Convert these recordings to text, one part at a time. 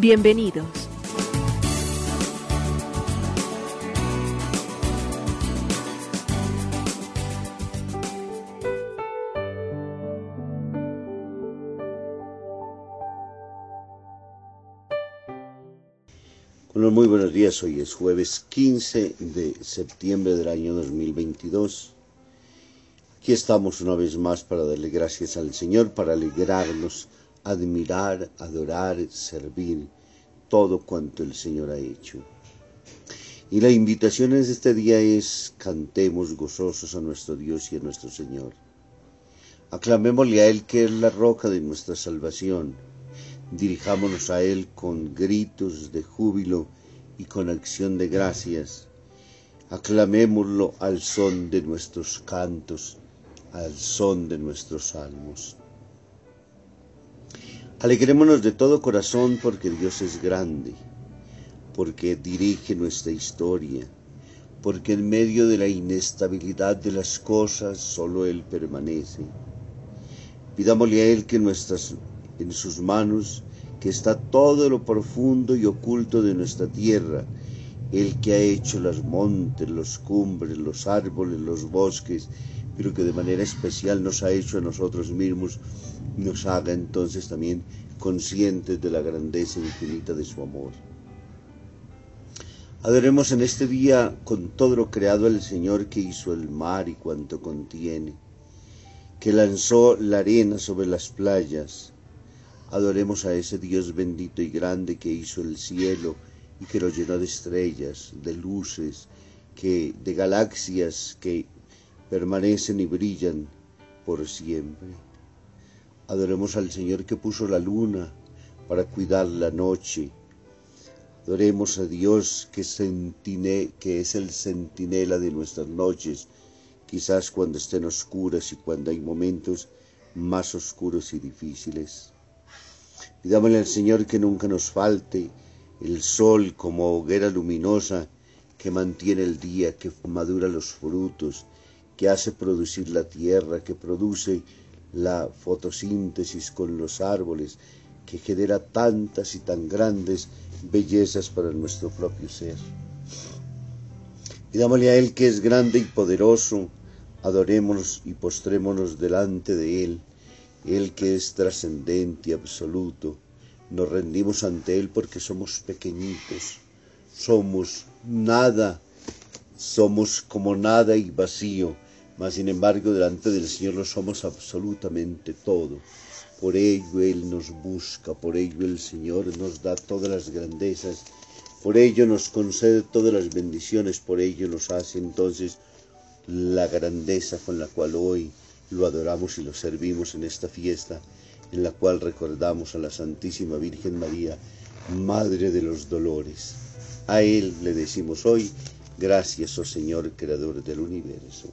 Bienvenidos. Bueno, muy buenos días. Hoy es jueves 15 de septiembre del año 2022. Aquí estamos una vez más para darle gracias al Señor, para alegrarnos, admirar, adorar, servir todo cuanto el Señor ha hecho. Y la invitación en este día es cantemos gozosos a nuestro Dios y a nuestro Señor. Aclamémosle a Él que es la roca de nuestra salvación. Dirijámonos a Él con gritos de júbilo y con acción de gracias. Aclamémoslo al son de nuestros cantos al son de nuestros salmos. Alegrémonos de todo corazón porque Dios es grande, porque dirige nuestra historia, porque en medio de la inestabilidad de las cosas solo Él permanece. Pidámosle a Él que nuestras, en sus manos, que está todo lo profundo y oculto de nuestra tierra, el que ha hecho los montes, los cumbres, los árboles, los bosques, pero que de manera especial nos ha hecho a nosotros mismos, nos haga entonces también conscientes de la grandeza infinita de su amor. Adoremos en este día con todo lo creado al Señor que hizo el mar y cuanto contiene, que lanzó la arena sobre las playas. Adoremos a ese Dios bendito y grande que hizo el cielo y que lo llenó de estrellas, de luces, que de galaxias que permanecen y brillan por siempre. Adoremos al Señor que puso la luna para cuidar la noche. Adoremos a Dios que, que es el centinela de nuestras noches, quizás cuando estén oscuras y cuando hay momentos más oscuros y difíciles. Pidámosle al Señor que nunca nos falte el sol como hoguera luminosa que mantiene el día, que madura los frutos, que hace producir la tierra, que produce la fotosíntesis con los árboles, que genera tantas y tan grandes bellezas para nuestro propio ser. Pidámosle a Él que es grande y poderoso, adorémonos y postrémonos delante de Él, Él que es trascendente y absoluto. Nos rendimos ante Él porque somos pequeñitos, somos nada, somos como nada y vacío mas sin embargo delante del Señor lo somos absolutamente todo. Por ello Él nos busca, por ello el Señor nos da todas las grandezas, por ello nos concede todas las bendiciones, por ello nos hace entonces la grandeza con la cual hoy lo adoramos y lo servimos en esta fiesta, en la cual recordamos a la Santísima Virgen María, Madre de los Dolores. A Él le decimos hoy, gracias, oh Señor, Creador del universo.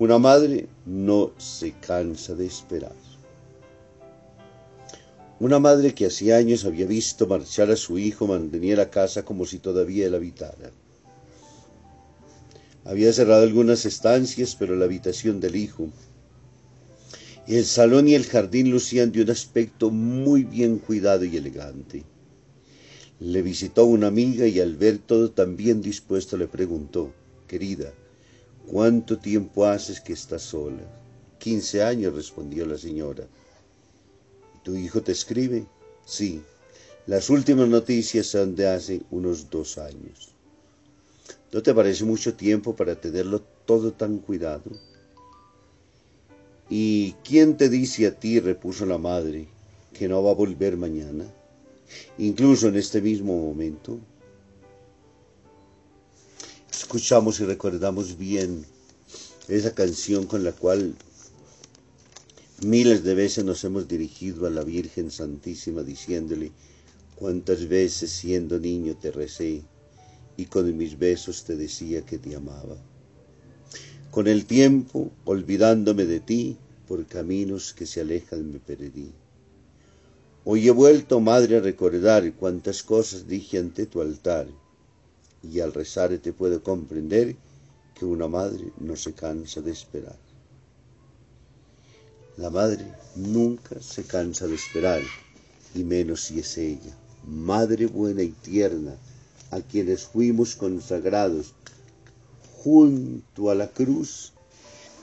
Una madre no se cansa de esperar. Una madre que hacía años había visto marchar a su hijo mantenía la casa como si todavía él habitara. Había cerrado algunas estancias, pero la habitación del hijo, el salón y el jardín lucían de un aspecto muy bien cuidado y elegante. Le visitó una amiga y al ver todo tan bien dispuesto le preguntó, querida, ¿cuánto tiempo haces que estás sola? Quince años, respondió la señora. ¿Tu hijo te escribe? Sí. Las últimas noticias son de hace unos dos años. ¿No te parece mucho tiempo para tenerlo todo tan cuidado? ¿Y quién te dice a ti, repuso la madre, que no va a volver mañana? Incluso en este mismo momento. Escuchamos y recordamos bien esa canción con la cual Miles de veces nos hemos dirigido a la Virgen Santísima diciéndole, cuántas veces siendo niño te recé y con mis besos te decía que te amaba. Con el tiempo, olvidándome de ti, por caminos que se alejan me perdí. Hoy he vuelto, madre, a recordar cuántas cosas dije ante tu altar, y al rezar te puedo comprender que una madre no se cansa de esperar. La madre nunca se cansa de esperar, y menos si es ella, madre buena y tierna, a quienes fuimos consagrados junto a la cruz,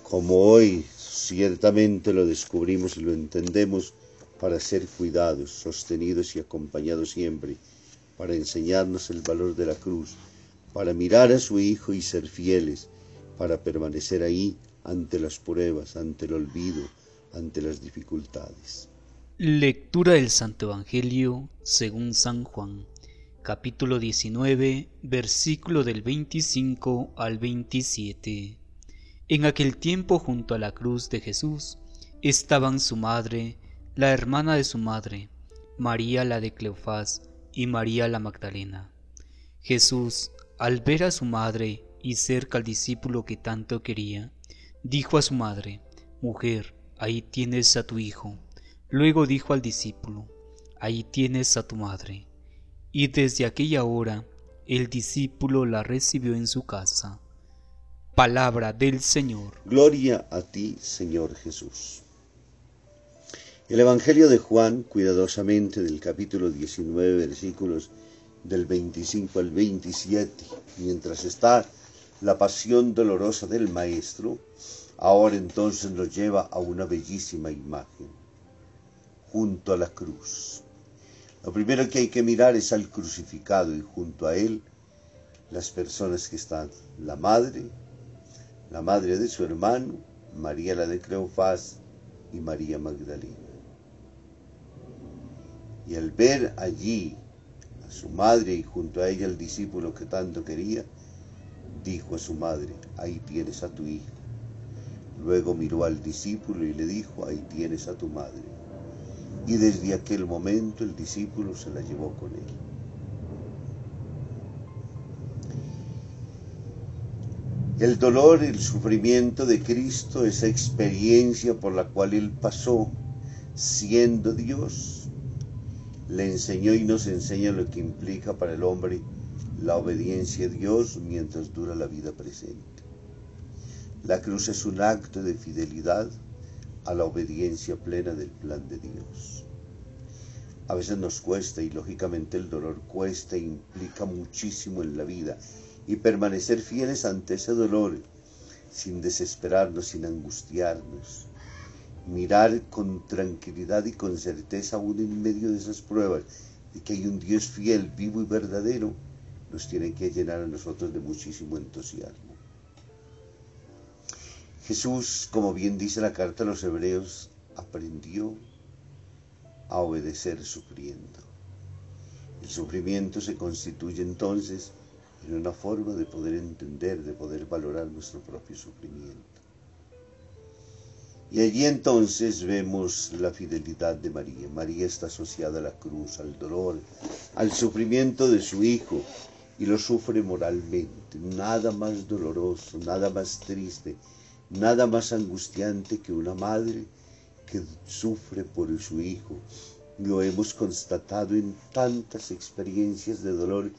como hoy ciertamente lo descubrimos y lo entendemos para ser cuidados, sostenidos y acompañados siempre, para enseñarnos el valor de la cruz, para mirar a su Hijo y ser fieles, para permanecer ahí ante las pruebas, ante el olvido, ante las dificultades. Lectura del Santo Evangelio según San Juan, capítulo 19, versículo del 25 al 27. En aquel tiempo junto a la cruz de Jesús estaban su madre, la hermana de su madre, María la de Cleofás y María la Magdalena. Jesús, al ver a su madre y cerca al discípulo que tanto quería, dijo a su madre, Mujer, ahí tienes a tu hijo. Luego dijo al discípulo, ahí tienes a tu madre. Y desde aquella hora el discípulo la recibió en su casa. Palabra del Señor. Gloria a ti, Señor Jesús. El Evangelio de Juan, cuidadosamente del capítulo 19, versículos del 25 al 27, mientras está la pasión dolorosa del Maestro, Ahora entonces nos lleva a una bellísima imagen, junto a la cruz. Lo primero que hay que mirar es al crucificado y junto a él las personas que están, la madre, la madre de su hermano, María la de Cleofás y María Magdalena. Y al ver allí a su madre y junto a ella el discípulo que tanto quería, dijo a su madre, ahí tienes a tu hijo. Luego miró al discípulo y le dijo, ahí tienes a tu madre. Y desde aquel momento el discípulo se la llevó con él. El dolor, el sufrimiento de Cristo, esa experiencia por la cual Él pasó siendo Dios, le enseñó y nos enseña lo que implica para el hombre la obediencia a Dios mientras dura la vida presente. La cruz es un acto de fidelidad a la obediencia plena del plan de Dios. A veces nos cuesta y lógicamente el dolor cuesta e implica muchísimo en la vida y permanecer fieles ante ese dolor sin desesperarnos, sin angustiarnos. Mirar con tranquilidad y con certeza aún en medio de esas pruebas de que hay un Dios fiel, vivo y verdadero, nos tiene que llenar a nosotros de muchísimo entusiasmo. Jesús, como bien dice la carta a los hebreos, aprendió a obedecer sufriendo. El sufrimiento se constituye entonces en una forma de poder entender, de poder valorar nuestro propio sufrimiento. Y allí entonces vemos la fidelidad de María. María está asociada a la cruz, al dolor, al sufrimiento de su hijo y lo sufre moralmente. Nada más doloroso, nada más triste Nada más angustiante que una madre que sufre por su hijo. Lo hemos constatado en tantas experiencias de dolor,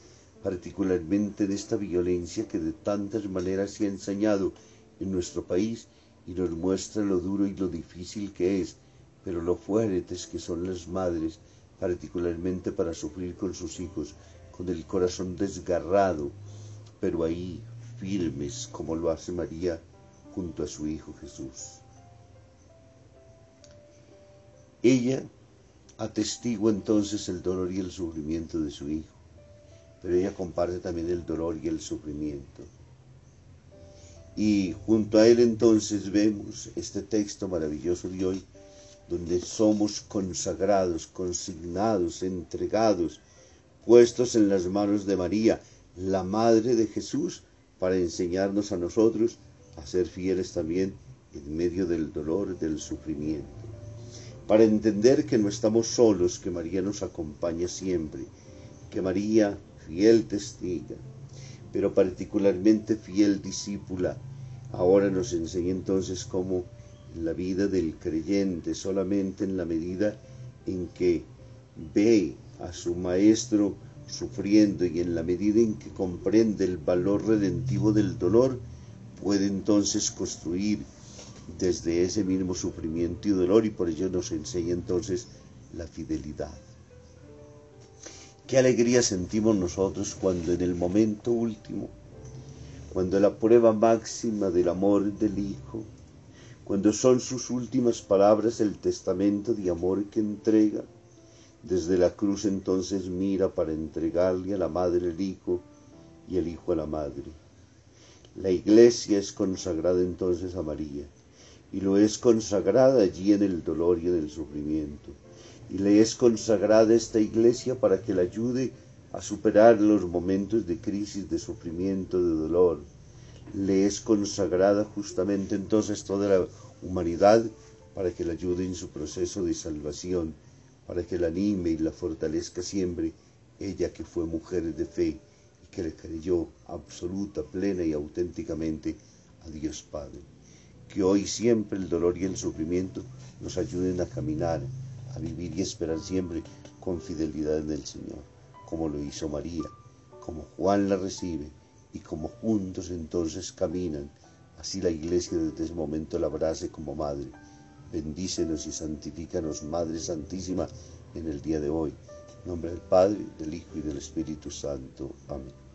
particularmente de esta violencia que de tantas maneras se ha enseñado en nuestro país y nos muestra lo duro y lo difícil que es, pero lo fuertes que son las madres, particularmente para sufrir con sus hijos, con el corazón desgarrado, pero ahí firmes como lo hace María junto a su Hijo Jesús. Ella atestigua entonces el dolor y el sufrimiento de su Hijo, pero ella comparte también el dolor y el sufrimiento. Y junto a él entonces vemos este texto maravilloso de hoy, donde somos consagrados, consignados, entregados, puestos en las manos de María, la Madre de Jesús, para enseñarnos a nosotros a ser fieles también en medio del dolor, del sufrimiento. Para entender que no estamos solos, que María nos acompaña siempre, que María, fiel testiga, pero particularmente fiel discípula, ahora nos enseña entonces cómo la vida del creyente solamente en la medida en que ve a su maestro sufriendo y en la medida en que comprende el valor redentivo del dolor, puede entonces construir desde ese mismo sufrimiento y dolor y por ello nos enseña entonces la fidelidad. Qué alegría sentimos nosotros cuando en el momento último, cuando la prueba máxima del amor del Hijo, cuando son sus últimas palabras el testamento de amor que entrega, desde la cruz entonces mira para entregarle a la madre el Hijo y el Hijo a la madre. La iglesia es consagrada entonces a María y lo es consagrada allí en el dolor y en el sufrimiento. Y le es consagrada esta iglesia para que la ayude a superar los momentos de crisis, de sufrimiento, de dolor. Le es consagrada justamente entonces toda la humanidad para que la ayude en su proceso de salvación, para que la anime y la fortalezca siempre, ella que fue mujer de fe que le creyó absoluta, plena y auténticamente a Dios Padre. Que hoy siempre el dolor y el sufrimiento nos ayuden a caminar, a vivir y esperar siempre con fidelidad en el Señor, como lo hizo María, como Juan la recibe y como juntos entonces caminan. Así la iglesia desde ese momento la abrace como madre. Bendícenos y santifícanos, Madre Santísima, en el día de hoy. En nombre del Padre, del Hijo y del Espíritu Santo. Amén.